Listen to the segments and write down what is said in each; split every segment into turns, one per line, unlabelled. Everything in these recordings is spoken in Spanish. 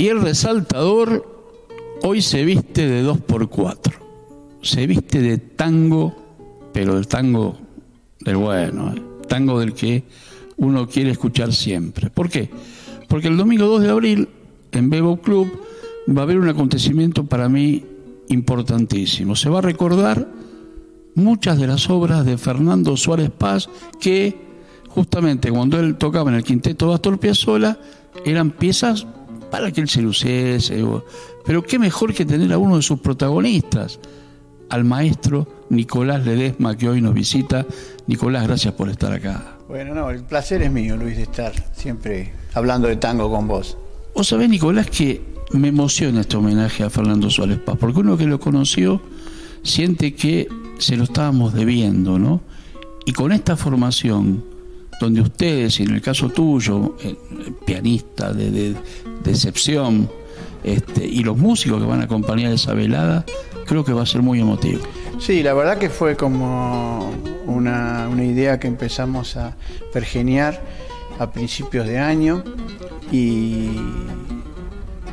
Y el resaltador hoy se viste de dos por cuatro. Se viste de tango, pero del tango del bueno, ¿eh? tango del que uno quiere escuchar siempre. ¿Por qué? Porque el domingo 2 de abril, en Bebo Club, va a haber un acontecimiento para mí importantísimo. Se va a recordar muchas de las obras de Fernando Suárez Paz que justamente cuando él tocaba en el quinteto de Astor Piazzolla eran piezas para que él se luciese. Pero qué mejor que tener a uno de sus protagonistas, al maestro Nicolás Ledesma, que hoy nos visita. Nicolás, gracias por estar acá.
Bueno, no, el placer es mío, Luis, de estar siempre hablando de tango con vos.
Vos sabés, Nicolás, que me emociona este homenaje a Fernando Suárez Paz, porque uno que lo conoció siente que se lo estábamos debiendo, ¿no? Y con esta formación, donde ustedes, y en el caso tuyo, el pianista de, de, este, y los músicos que van a acompañar esa velada, creo que va a ser muy emotivo.
Sí, la verdad que fue como una, una idea que empezamos a pergeniar a principios de año y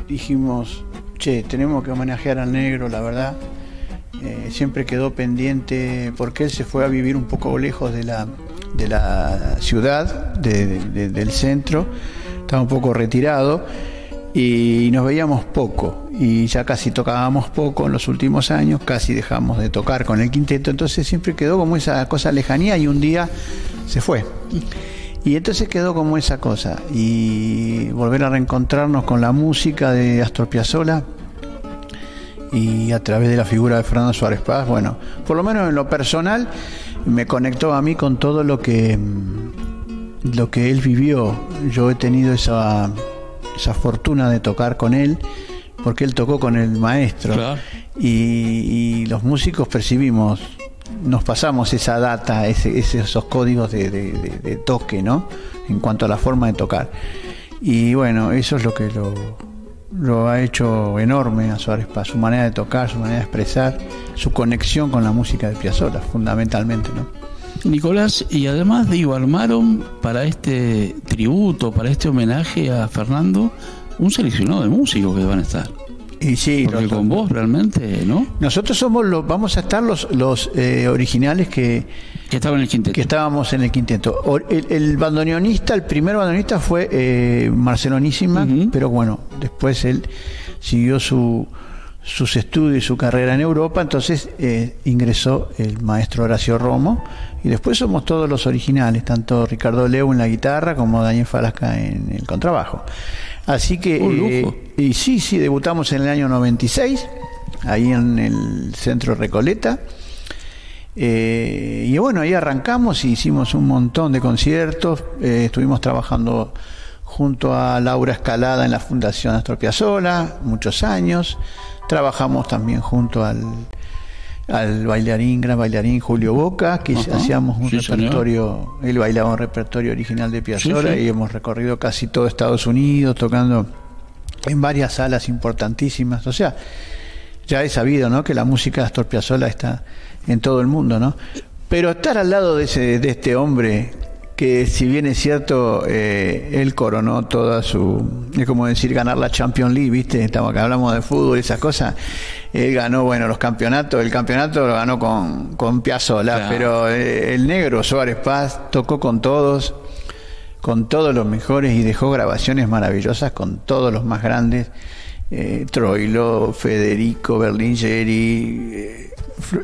dijimos, che, tenemos que homenajear al negro, la verdad. Eh, siempre quedó pendiente porque él se fue a vivir un poco lejos de la, de la ciudad, del centro, estaba un poco retirado y nos veíamos poco y ya casi tocábamos poco en los últimos años, casi dejamos de tocar con el quinteto, entonces siempre quedó como esa cosa lejanía y un día se fue. Y entonces quedó como esa cosa. Y volver a reencontrarnos con la música de Astor Piazzolla y a través de la figura de Fernando Suárez Paz, bueno, por lo menos en lo personal, me conectó a mí con todo lo que, lo que él vivió. Yo he tenido esa, esa fortuna de tocar con él porque él tocó con el maestro y, los músicos percibimos nos pasamos esa data, esos códigos de, toque, ¿no? En cuanto a la forma de tocar. Y bueno, eso es lo que lo, ha hecho enorme a Suárez Paz, su manera de tocar, su manera de expresar, su conexión con la música de Piazzolla, fundamentalmente, ¿no?
Nicolás, y además digo, armaron para este tributo, para este homenaje a Fernando, un seleccionado de músicos que van a estar.
Y sí,
Porque con vos realmente, ¿no?
Nosotros somos los, vamos a estar los, los eh, originales que,
que estaban en el quinteto.
Que estábamos en el quinteto. El, bandoneonista, el primer bandoneonista fue eh, Marcelonísima, pero bueno, después él siguió su, sus estudios y su carrera en Europa, entonces eh, ingresó el maestro Horacio Romo, y después somos todos los originales, tanto Ricardo Leo en la guitarra como Daniel Falasca en el contrabajo. Así que, eh, y sí, sí, debutamos en el año 96, ahí en el centro Recoleta. Eh, y bueno, ahí arrancamos y hicimos un montón de conciertos. Eh, estuvimos trabajando junto a Laura Escalada en la Fundación Astor Piazzolla muchos años. Trabajamos también junto al al bailarín, gran bailarín Julio Boca, que hacíamos un repertorio, él bailaba un repertorio original de Piazzolla y hemos recorrido casi todo Estados Unidos tocando en varias salas importantísimas. O sea, ya he sabido, ¿no? Que la música de Astor Piazzolla está en todo el mundo, ¿no? Pero estar al lado de, ese, de este hombre que si bien es cierto, eh, él coronó toda su, es como decir ganar la Champions League, ¿viste? Estamos acá, hablamos de fútbol y esas cosas. Él ganó, bueno, los campeonatos, el campeonato lo ganó con, con pero eh, el negro Suárez Paz tocó con todos, con todos los mejores y dejó grabaciones maravillosas con todos los más grandes. Eh, Troilo, Federico Berlingeri, eh,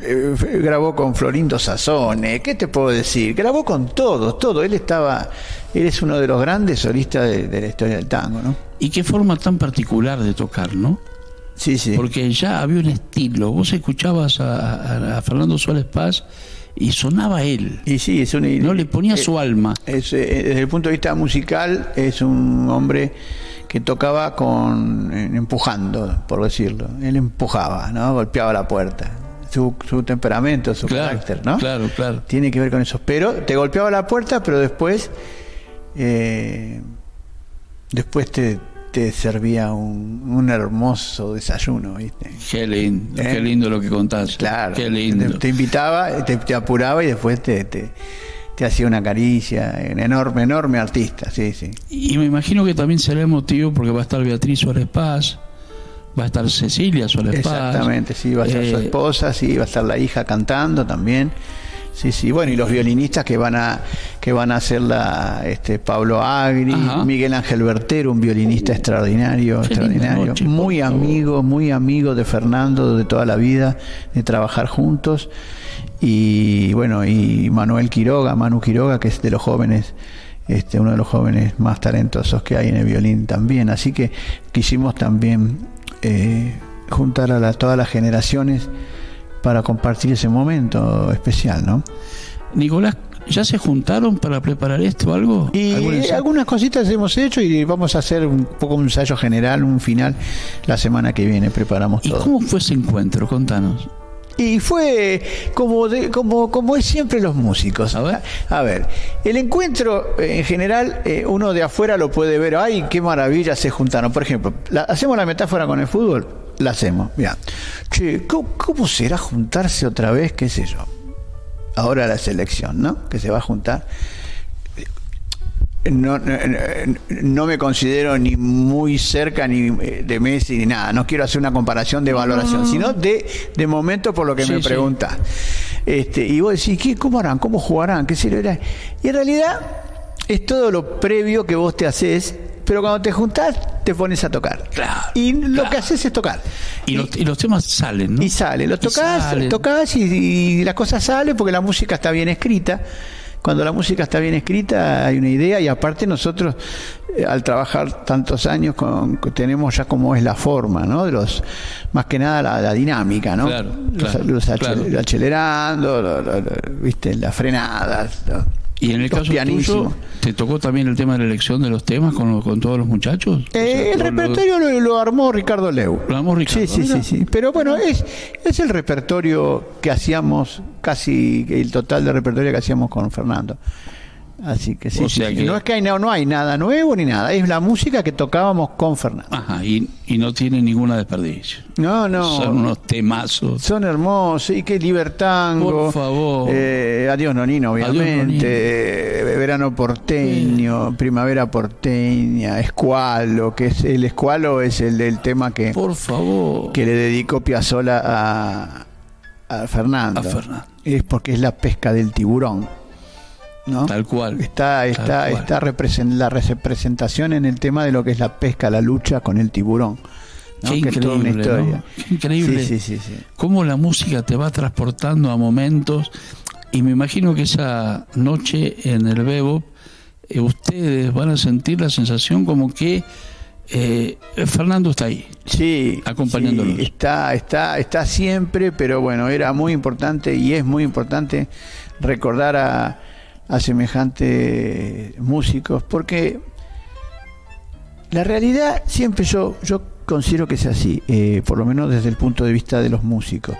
eh, grabó con Florindo Sassone, ¿qué te puedo decir? Grabó con todos, todo. Él estaba, él es uno de los grandes solistas de, la historia del tango, ¿no?
Y qué forma tan particular de tocar, ¿no?
Sí, sí.
Porque ya había un estilo. Vos escuchabas a, Fernando Suárez Paz y sonaba él.
Y sí, es un,
no le ponía su alma.
desde el punto de vista musical, es un hombre que tocaba con empujando, por decirlo. Él empujaba, ¿no? Golpeaba la puerta. Su, temperamento, su carácter, ¿no?
Claro, claro.
Tiene que ver con eso. Pero te golpeaba la puerta, pero después eh, después te, te servía un, un, hermoso desayuno, ¿viste?
Qué lindo, qué ¿Eh? lindo lo que contaste.
Claro.
Qué lindo.
Te, invitaba, te, apuraba y después te, te te hacía una caricia, un enorme, enorme artista, sí, sí.
Y me imagino que también será emotivo porque va a estar Beatriz Suárez Paz, va a estar Cecilia Suárez Paz.
Exactamente, sí, va a estar su
Eh,
esposa, sí, va a estar la hija cantando también. Sí, sí, bueno, y los violinistas que van a que van a hacer la este Pablo Agri,
Ajá.
Miguel Ángel Bertero, un violinista extraordinario, extraordinario,
noche,
muy amigo, muy amigo de Fernando de toda la vida, de trabajar juntos. Y bueno, y Manuel Quiroga, Manu Quiroga, que es de los jóvenes este, uno de los jóvenes más talentosos que hay en el violín también. Así que quisimos también eh, juntar a la- todas las generaciones para compartir ese momento especial, ¿no?
Nicolás, ¿ya se juntaron para preparar esto o algo?
Y algunas cositas hemos hecho y vamos a hacer un poco un ensayo general, un final la semana que viene, preparamos
¿Y
todo.
cómo fue ese encuentro? Contanos.
Y fue como, de- como, como es siempre los músicos.
A ver.
A ver, el encuentro en general, eh, uno de afuera lo puede ver, ay, qué maravilla se juntaron. Por ejemplo, la- hacemos la metáfora con el fútbol, la hacemos. Mira, che, ¿cómo, cómo será juntarse otra vez, qué sé yo? Ahora la selección, ¿no? Que se va a juntar. No, no, no me considero ni muy cerca ni eh, de Messi ni nada. No quiero hacer una comparación de valoración, sino de, de momento por lo que
Sí,
me
sí.
preguntas. Este, y vos decís, ¿qué, ¿cómo harán? ¿Cómo jugarán? ¿Qué será? Y en realidad es todo lo previo que vos te haces, pero cuando te juntás te pones a tocar.
Claro,
y lo
claro.
que haces es tocar.
Y los, y los temas salen, ¿no?
Y sale, lo
Y
tocas,
salen.
tocas y, y la cosa sale porque la música está bien escrita. Cuando la música está bien escrita hay una idea y aparte nosotros eh, al trabajar tantos años con, tenemos ya como es la forma, ¿no? De los más que nada la, la dinámica, ¿no?
Claro,
los,
claro,
los
claro.
acelerando, lo- lo- lo- viste, las frenadas. Lo-
Y en el
los
caso tuyo. ¿te tocó también el tema de la elección de los temas con, con todos los muchachos? O sea,
Eh, el
lo-
repertorio lo, lo armó Ricardo Leu.
Lo armó Ricardo,
Sí, sí,
mira.
sí, sí. Pero bueno, es, es el repertorio que hacíamos, casi el total de repertorio que hacíamos con Fernando. Así que sí,
O
sí,
sea
sí.
que-
no es que hay, no, no hay nada nuevo ni nada, es la música que tocábamos con Fernando.
Ajá, y, y no tiene ninguna desperdicio.
No, no.
Son unos temazos.
Son hermosos, y que Libertango.
Por favor.
Eh, Adiós Nonino,
Adiós,
obviamente.
Nonino.
eh, Verano porteño, Primavera porteña, Escualo, que es el Escualo es el del tema que,
Por favor.
que le dedicó Piazzolla a, a Fernando.
A Fernando.
Es porque es la pesca del tiburón. ¿No?
Tal cual.
Está,
Tal
está,
cual.
está represen- la representación en el tema de lo que es la pesca, la lucha con el tiburón. ¿no?
Qué
una
increíble,
historia.
¿no? Qué increíble.
Sí, sí, sí, sí.
Cómo la música te va transportando a momentos. Y me imagino que esa noche en el Bebo, eh, ustedes van a sentir la sensación como que eh, Fernando está ahí.
Sí, está, está, está siempre, pero bueno, era muy importante y es muy importante recordar a, a semejantes músicos, porque la realidad siempre yo, yo considero que es así, eh, por lo menos desde el punto de vista de los músicos.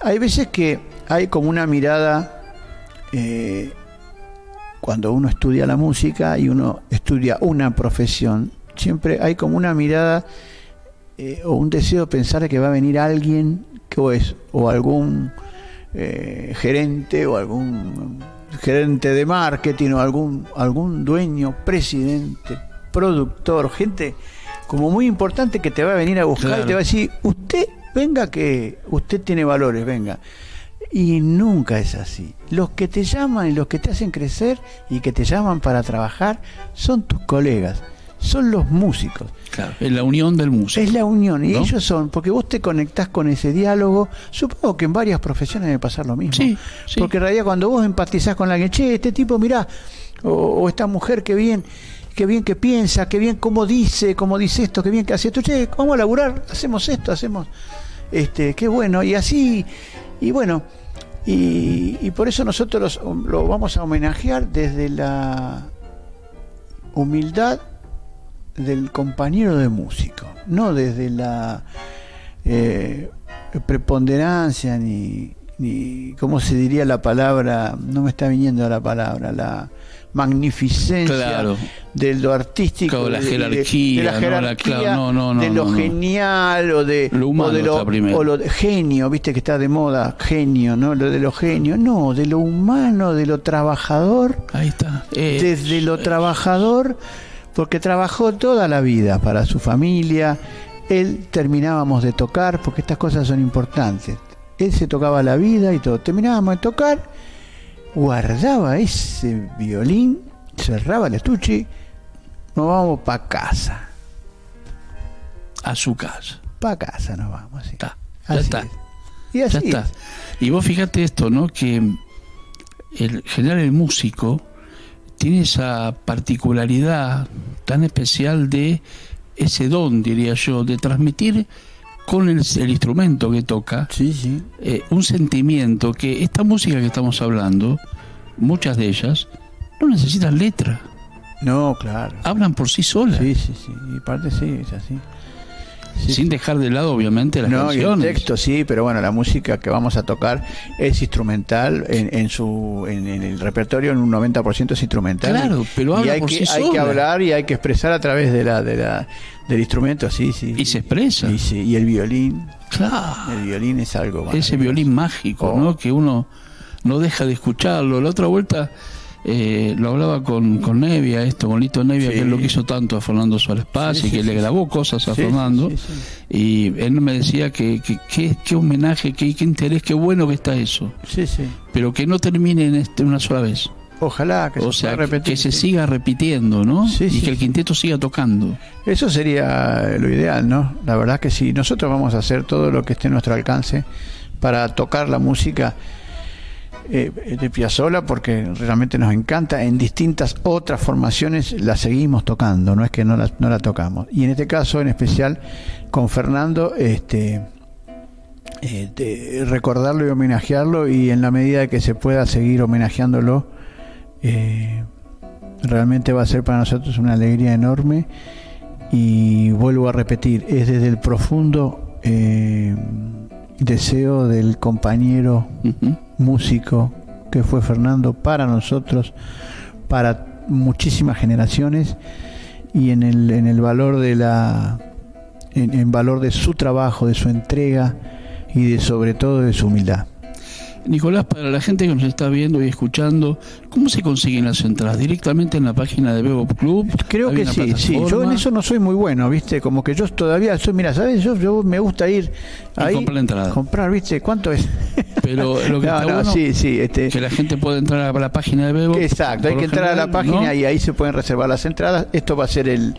Hay veces que hay como una mirada eh, cuando uno estudia la música y uno estudia una profesión, siempre hay como una mirada eh, o un deseo de pensar que va a venir alguien que es o algún gerente o algún gerente de marketing o algún algún dueño, presidente, productor, gente como muy importante que te va a venir a buscar
Claro.
y te va a decir, usted venga que usted tiene valores, venga. Y nunca es así. Los que te llaman y los que te hacen crecer y que te llaman para trabajar son tus colegas, son los músicos.
Claro. Es la unión del músico.
Es la unión, y
¿No?
ellos son, porque vos te conectás con ese diálogo, supongo que en varias profesiones debe pasar lo mismo.
Sí, sí.
Porque en realidad cuando vos empatizás con alguien, che, este tipo, mirá, o, o esta mujer, que bien, qué bien que piensa, qué bien cómo dice, cómo dice esto, qué bien que hace esto, che, vamos a laburar, hacemos esto, hacemos, este, qué bueno, y así, y bueno, y, y por eso nosotros lo vamos a homenajear desde la humildad del compañero de músico, no desde la eh, preponderancia ni, ni, ¿cómo se diría la palabra? No me está viniendo la palabra, la magnificencia
Claro.
de lo artístico,
Claro, la jerarquía,
de la
¿no? La-
jerarquía,
claro, no, no, no,
de lo
no, no.
genial o de
Lo humano
o de lo, o lo de- genio, viste que está de moda, genio, ¿no? Lo de lo genio, no, de lo humano, de lo trabajador,
Ahí está. Eh,
desde lo trabajador, porque trabajó toda la vida para su familia, él terminábamos de tocar, porque estas cosas son importantes. Él se tocaba la vida y todo. Terminábamos de tocar, guardaba ese violín, cerraba el estuche, nos vamos para casa.
a su casa.
Para casa nos vamos.
Está. Ya
Así
está.
es. Y así
Ya está.
es.
Y vos fíjate esto, ¿no? Que el general el músico tiene esa particularidad tan especial de ese don, diría yo, de transmitir con el, el instrumento que toca
Sí, sí.
eh, un sentimiento que esta música que estamos hablando, muchas de ellas, no necesitan letra,
No, claro.
hablan por sí solas,
Sí, sí, sí. Y parte sí, es así. Sí,
sin dejar de lado obviamente las
No, y el
canciones.
texto sí, pero bueno, la música que vamos a tocar es instrumental en, en su en, en el repertorio en un 90% es instrumental.
Claro, pero
y
habla
hay
por
que
sí
hay que hablar y hay que expresar a través de la de la del instrumento, sí, sí.
Y se expresa.
Y, y el violín,
Claro.
el violín es algo
ese violín mágico,
Oh.
¿no? Que uno no deja de escucharlo. La otra vuelta eh, lo hablaba con, con Nevia, esto, con Lito Nevia,
Sí.
que él lo quiso tanto a Fernando Suárez Paz
Sí,
y
sí,
que le grabó cosas a Fernando. Y él me decía que, que, que- qué homenaje, qué, qué interés, qué bueno que está eso.
Sí, sí.
Pero que no termine en este una sola vez.
Ojalá que
o
se
sea,
repetir.
que se siga repitiendo, ¿no?
Sí,
y que el quinteto siga tocando.
Eso sería lo ideal, ¿no? La verdad que sí. Nosotros vamos a hacer todo lo que esté a nuestro alcance para tocar la música eh, de Piazzolla porque realmente nos encanta. En distintas otras formaciones la seguimos tocando, no es que no la, no la tocamos. Y en este caso, en especial con Fernando, este eh, recordarlo y homenajearlo y en la medida que se pueda seguir homenajeándolo, eh, realmente va a ser para nosotros una alegría enorme y vuelvo a repetir, es desde el profundo deseo del compañero. Músico que fue Fernando para nosotros, para muchísimas generaciones y en el, en el valor de la en, en valor de su trabajo, de su entrega y de sobre todo de su humildad.
Nicolás, para la gente que nos está viendo y escuchando, ¿cómo se consiguen las entradas? ¿Directamente en la página de Bebop Club?
Creo
¿Hay
que sí, sí. Yo en eso no soy muy bueno, ¿viste? Como que yo todavía soy, mira, ¿sabes? Yo, yo me gusta ir
Y
ahí.
comprar la entrada.
Comprar, ¿viste? ¿Cuánto es?
Pero lo que
No,
está
no,
bueno
sí, sí. Este,
que la gente puede entrar a la página de Bebop.
exacto, hay que entrar a la página
¿no?
y ahí se pueden reservar las entradas. Esto va a ser el,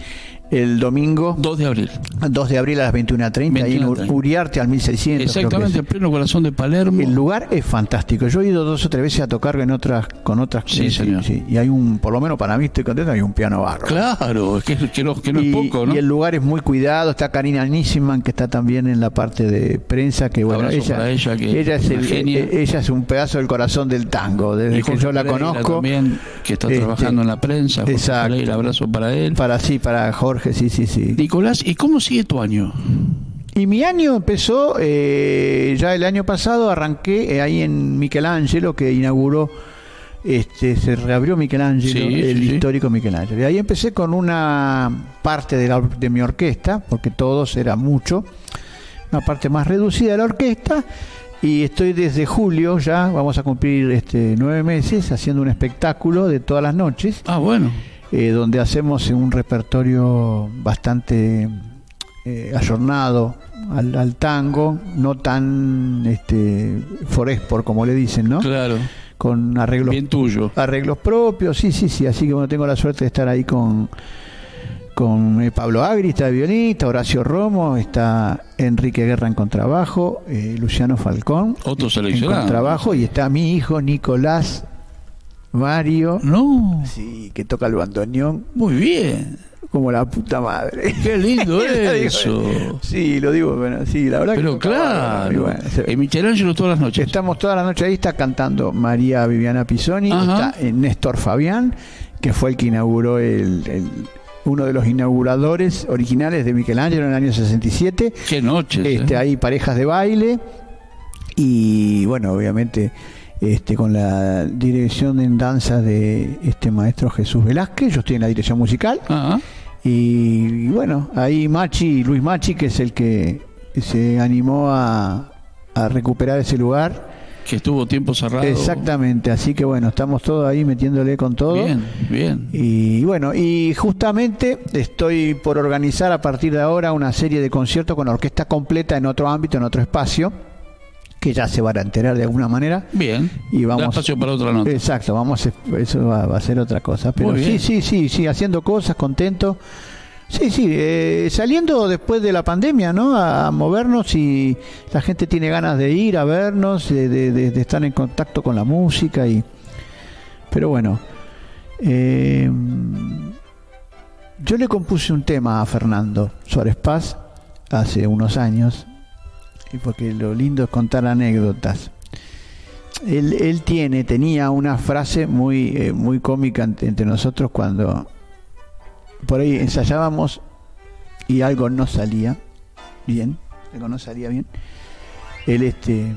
el domingo
2 de abril.
2 de abril a las 21.30, ahí en
21:30.
Uriarte al 1600. creo que
Exactamente, en pleno corazón de Palermo.
El lugar es fantástico. Yo he ido dos o tres veces a tocar en otras, con otras.
Sí,
eh,
señor.
Y hay un, por lo menos para mí estoy contento, hay un piano barro.
Claro, es que, que no, que no
y,
es poco, ¿no?
y el lugar es muy cuidado. Está Karina Nisman, que está también en la parte de prensa. Que bueno,
Abrazo
ella,
ella, que
ella, es
una
el-
genia.
eh, ella es un pedazo del corazón del tango. Desde que yo la
Pereira
conozco.
También, que está
Este,
trabajando en la prensa. Jorge
exacto.
Pereira, abrazo para él.
Para sí, para Jorge, sí, sí, sí.
Nicolás, ¿y cómo sigue tu año?
Y mi año empezó, eh, ya el año pasado arranqué eh, ahí en Michelangelo, que inauguró, este, se reabrió Michelangelo,
Sí,
el
sí, sí.
histórico Michelangelo. Y ahí empecé con una parte de, la- de mi orquesta, porque todos era mucho, una parte más reducida de la orquesta. Y estoy desde julio ya, vamos a cumplir este, nueve meses, haciendo un espectáculo de todas las noches
Ah, bueno.
Eh, donde hacemos un repertorio bastante eh, ayornado al, al tango, no tan este, forespor como le dicen, ¿no?
Claro.
Con arreglos
Bien tuyo.
arreglos propios, sí, sí, sí. Así que bueno, tengo la suerte de estar ahí con con eh, Pablo Agri, está de violinista, Horacio Romo, está Enrique Guerra en contrabajo, eh, Luciano Falcón
Otro
en
seleccionado.
contrabajo y está mi hijo Nicolás Mario,
No,
sí, que toca el bandoneón
muy bien.
como la puta madre.
Qué lindo eso.
Sí, lo digo, bueno, sí, la verdad
Pero claro.
bueno,
En Michelangelo todas las noches.
Estamos toda la noche ahí, está cantando María Viviana Pisoni,
Ajá.
está Néstor Fabián, que fue el que inauguró el, el- uno de los inauguradores originales de Michelangelo en el año 67.
Qué noches.
Este,
¿eh?
hay parejas de baile y bueno, obviamente este, con la dirección en danza de este maestro Jesús Velázquez, yo estoy en la dirección musical.
Ah,
Y, bueno, ahí Machi, Luis Machi, que es el que se animó a, a recuperar ese lugar.
que estuvo tiempo cerrado.
Exactamente, así que bueno, estamos todos ahí metiéndole con todo.
Bien, bien.
Y bueno, y justamente estoy por organizar a partir de ahora una serie de conciertos con orquesta completa en otro ámbito, en otro espacio, que ya se van a enterar de alguna manera.
Bien.
Y vamos,
Da espacio para otra nota.
Exacto, vamos a- eso va, va a ser otra cosa. Pero
Muy
sí,
bien.
sí, sí, sí, haciendo cosas, contento. Sí, sí, eh, saliendo después de la pandemia, ¿no? A, a movernos y la gente tiene ganas de ir a vernos, de, de- de- de estar en contacto con la música y. Pero bueno, eh, yo le compuse un tema a Fernando Suárez Paz hace unos años, y porque lo lindo es contar anécdotas. Él, él tiene, tenía una frase muy, eh, muy cómica entre nosotros cuando por ahí ensayábamos y algo no salía bien, algo no salía bien. Él este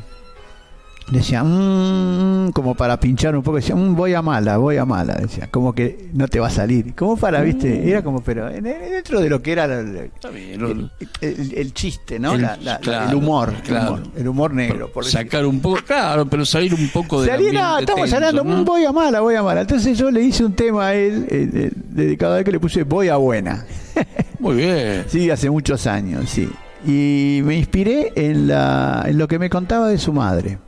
decía, "Mm", como para pinchar un poco, decía, "Mm, voy a mala, voy a mala, decía, como que no te va a salir. Como para, viste, era como, pero en- en- dentro de lo que era el, el- el- el chiste, ¿no?
El-
La- la-
claro,
el humor,
claro.
el humor, el humor negro. Por
sacar un poco, claro, pero salir un poco de
Salí, no, estamos hablando, "Mm, voy a mala, voy a mala. Entonces yo le hice un tema a él, eh, eh, dedicado a él, que le puse voy a buena.
Muy bien.
Sí, hace muchos años, sí. Y me inspiré en, la, en lo que me contaba de su madre.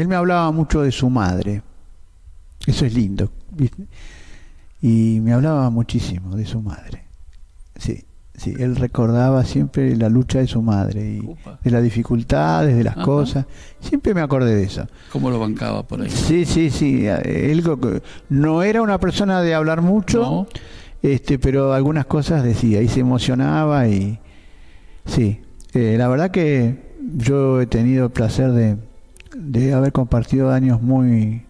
Él me hablaba mucho de su madre. Eso es lindo. ¿viste? Y me hablaba muchísimo de su madre. Sí, sí. Él recordaba siempre la lucha de su madre y de las dificultades, de las
Ajá.
cosas. Siempre me acordé de eso.
¿Cómo lo bancaba por ahí?
Sí, sí, sí. Él no era una persona de hablar mucho,
No.
este, pero algunas cosas decía y se emocionaba y sí. Eh, la verdad que yo he tenido el placer de, de haber compartido años muy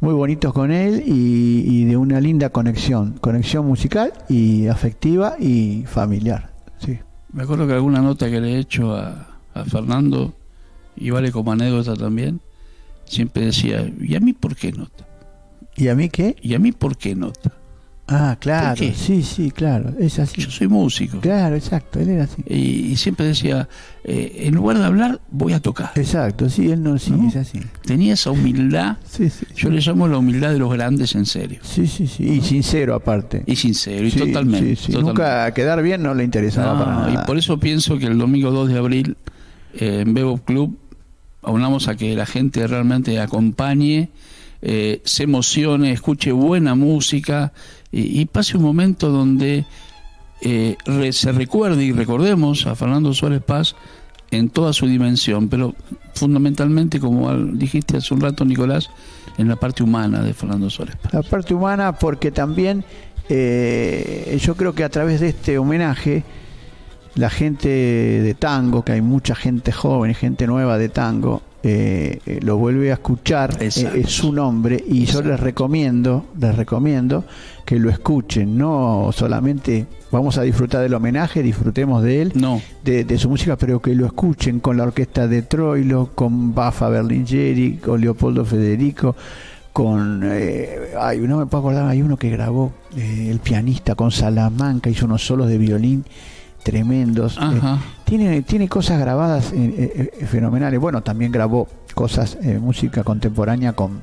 muy bonitos con él y, y de una linda conexión, conexión musical y afectiva y familiar. Sí.
Me acuerdo que alguna nota que le he hecho a, a Fernando, y vale como anécdota también, siempre decía, ¿y a mí por qué nota?
¿Y a mí qué?
¿Y a mí por qué nota?
Ah, claro, sí, sí, claro, es así.
Yo soy músico.
Claro, exacto, él era así.
Y, y siempre decía, eh, en lugar de hablar, voy a tocar.
Exacto, sí, él no, sí,
¿No?
es así.
Tenía esa humildad,
Sí, sí,
yo
sí.
le llamo la humildad de los grandes en serio.
Sí, sí, sí. Y sincero aparte.
Y sincero, y totalmente.
sí, sí.
totalmente.
Nunca quedar bien no le interesaba
No,
para nada.
y por eso pienso que el domingo 2 de abril eh, en Bebo Club aunamos a que la gente realmente acompañe, eh, se emocione, escuche buena música y, pase un momento donde eh, re- se recuerde y recordemos a Fernando Suárez Paz en toda su dimensión, pero fundamentalmente, como dijiste hace un rato, Nicolás, en la parte humana de Fernando Suárez Paz.
La parte humana, porque también eh, yo creo que a través de este homenaje, la gente de tango, que hay mucha gente joven, gente nueva de tango, eh, eh, lo vuelve a escuchar eh,
Exacto.
es su nombre y yo les recomiendo, les recomiendo que lo escuchen, no solamente vamos a disfrutar del homenaje, disfrutemos de él,
No,
de, de su música, pero que lo escuchen con la orquesta de Troilo, con Bafa Berlingeri, con Leopoldo Federico, con. Eh, ay, no me puedo acordar, hay uno que grabó, eh, el pianista con Salamanca, hizo unos solos de violín tremendos. Eh, tiene, tiene cosas grabadas eh, eh, eh, fenomenales. Bueno, también grabó cosas, eh, música contemporánea con.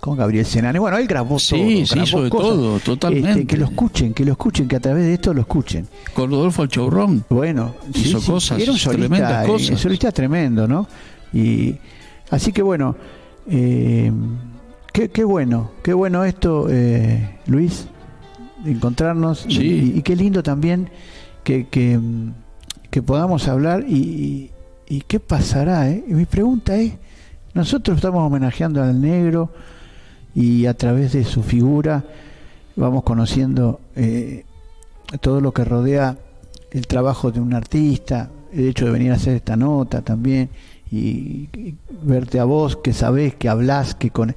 Con Gabriel Senane. Bueno, él grabó todo.
Sí, sí,
grabó cosas.
todo, totalmente.
Este, que lo escuchen, que lo escuchen, que a través de esto lo escuchen.
Con Rodolfo Alchaurrón.
Bueno,
Hizo cosas,
era un solista,
cosas.
un solista tremendo, ¿no? Y así que bueno, eh, qué, qué bueno, qué bueno esto, eh, Luis, de encontrarnos
Sí.
y, y qué lindo también que, que, podamos hablar y, y- qué pasará. Eh? Y mi pregunta es, nosotros estamos homenajeando al negro y a través de su figura vamos conociendo eh, todo lo que rodea el trabajo de un artista, el hecho de venir a hacer esta nota también y, y verte a vos que sabés, que hablás, que con...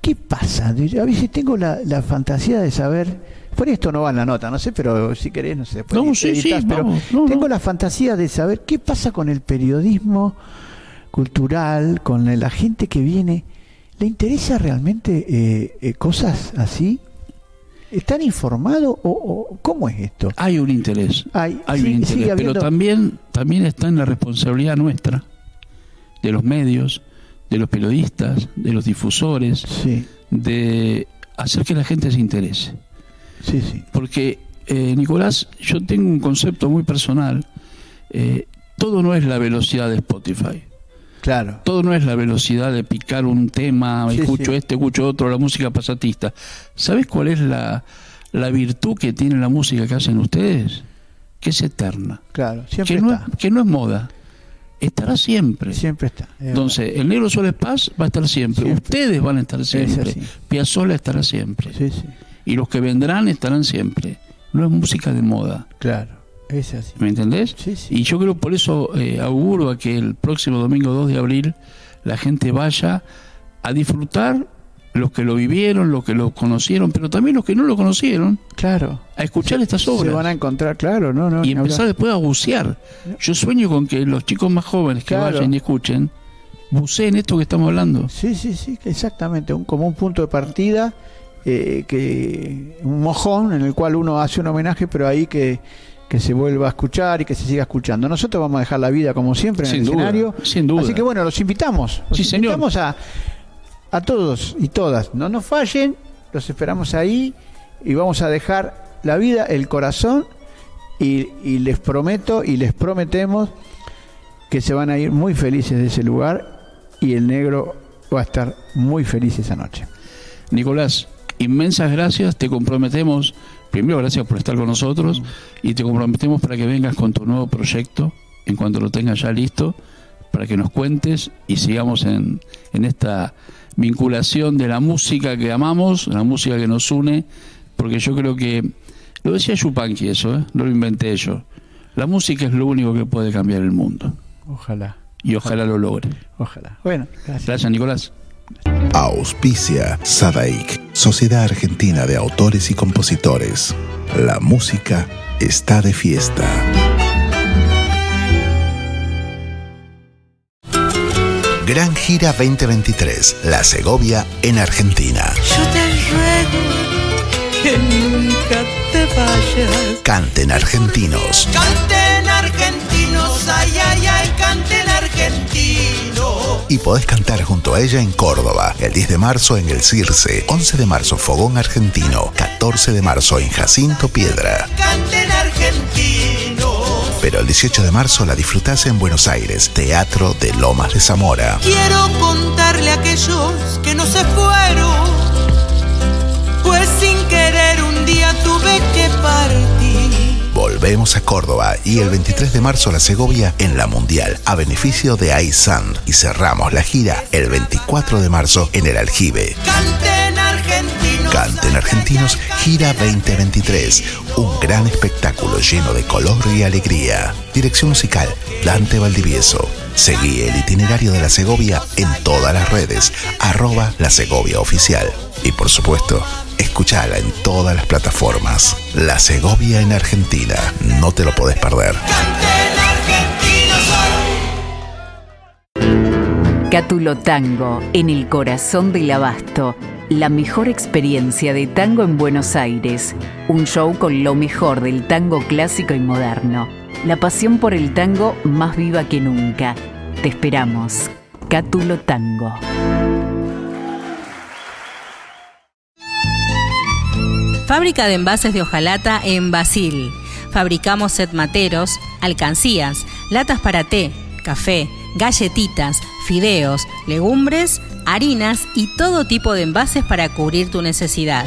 ¿Qué pasa? A veces tengo la, la fantasía de saber, por esto no va en la nota, no sé, pero si querés, no sé,
No, sí, sí,
editas, pero
vamos, no,
tengo
no.
la fantasía de saber qué pasa con el periodismo cultural, con la gente que viene, ¿le interesa realmente eh, eh, cosas así? ¿Están informados o, cómo es esto?
Hay un interés.
Hay,
un interés, pero también, también está en la responsabilidad nuestra, de los medios, de los periodistas, de los difusores, de hacer que la gente se interese.
Sí, sí.
Porque, eh, Nicolás, yo tengo un concepto muy personal. Eh, todo no es la velocidad de Spotify.
Claro.
Todo no es la velocidad de picar un tema, escucho este, escucho otro, la música pasatista. ¿Sabes cuál es la, la virtud que tiene la música que hacen ustedes? Que es eterna.
Claro, siempre
que no
está.
Es, que no es moda. Estará siempre.
Siempre está.
Entonces, el Negro Suárez Paz va a estar siempre. Ustedes van a estar siempre. Piazzolla estará siempre.
Sí, sí.
Y los que vendrán estarán siempre. No es música de moda.
Claro. Es así.
¿Me entendés?
Sí, sí.
Y yo creo por eso eh, auguro a que el próximo domingo 2 de abril la gente vaya a disfrutar los que lo vivieron, los que lo conocieron, pero también los que no lo conocieron.
Claro.
A escuchar estas obras.
Se van a encontrar, claro, no, no.
Y empezar después a bucear. Yo sueño con que los chicos más jóvenes que vayan y escuchen, buceen esto que estamos hablando.
Sí, sí, sí, exactamente. Un, como un punto de partida, eh, que un mojón en el cual uno hace un homenaje, pero ahí que que se vuelva a escuchar y que se siga escuchando. Nosotros vamos a dejar la vida como siempre en el escenario.
Sin duda.
Así que bueno, los invitamos. Los invitamos a, a todos y todas. No nos fallen, los esperamos ahí y vamos a dejar la vida, el corazón y, y les prometo y les prometemos que se van a ir muy felices de ese lugar y el negro va a estar muy feliz esa noche.
Nicolás, inmensas gracias, te comprometemos primero gracias por estar con nosotros y te comprometemos para que vengas con tu nuevo proyecto en cuanto lo tengas ya listo, para que nos cuentes y sigamos en, en esta vinculación de la música que amamos, la música que nos une, porque yo creo que, lo decía Yupanqui eso, ¿eh? no lo inventé yo, la música es lo único que puede cambiar el mundo.
Ojalá.
Y ojalá, lo logre.
Ojalá. Bueno,
gracias. Gracias, Nicolás.
Auspicia Sadaik, Sociedad Argentina de Autores y Compositores. La música está de fiesta. Gran Gira 2023, La Segovia en Argentina.
Yo te ruego que nunca te vayas.
Canten argentinos.
Canten argentinos, ay, ay, ay, canten
y podés cantar junto a ella en Córdoba, el 10 de marzo en el Circe, 11 de marzo Fogón Argentino, 14 de marzo en Jacinto Piedra.
Canten argentino.
Pero el 18 de marzo la disfrutás en Buenos Aires, Teatro de Lomas de Zamora.
Quiero contarle a aquellos que no se fueron,
Volvemos a Córdoba y el 23 de marzo la Segovia en la Mundial a beneficio de iSand y cerramos la gira el 24 de marzo en el Aljibe.
Canten argentinos,
gira 2023. Un gran espectáculo lleno de color y alegría. Dirección musical, Dante Valdivieso. Seguí el itinerario de la Segovia en todas las redes, arroba la Segovia Oficial. Y por supuesto, escuchala en todas las plataformas. La Segovia en Argentina, no te lo podés perder.
Cátulo Tango, en el corazón del abasto. La mejor experiencia de tango en Buenos Aires. Un show con lo mejor del tango clásico y moderno. La pasión por el tango más viva que nunca. Te esperamos. Cátulo Tango.
Fábrica de envases de hojalata en Basil. Fabricamos set materos, alcancías, latas para té, café, galletitas, fideos, legumbres, harinas y todo tipo de envases para cubrir tu necesidad.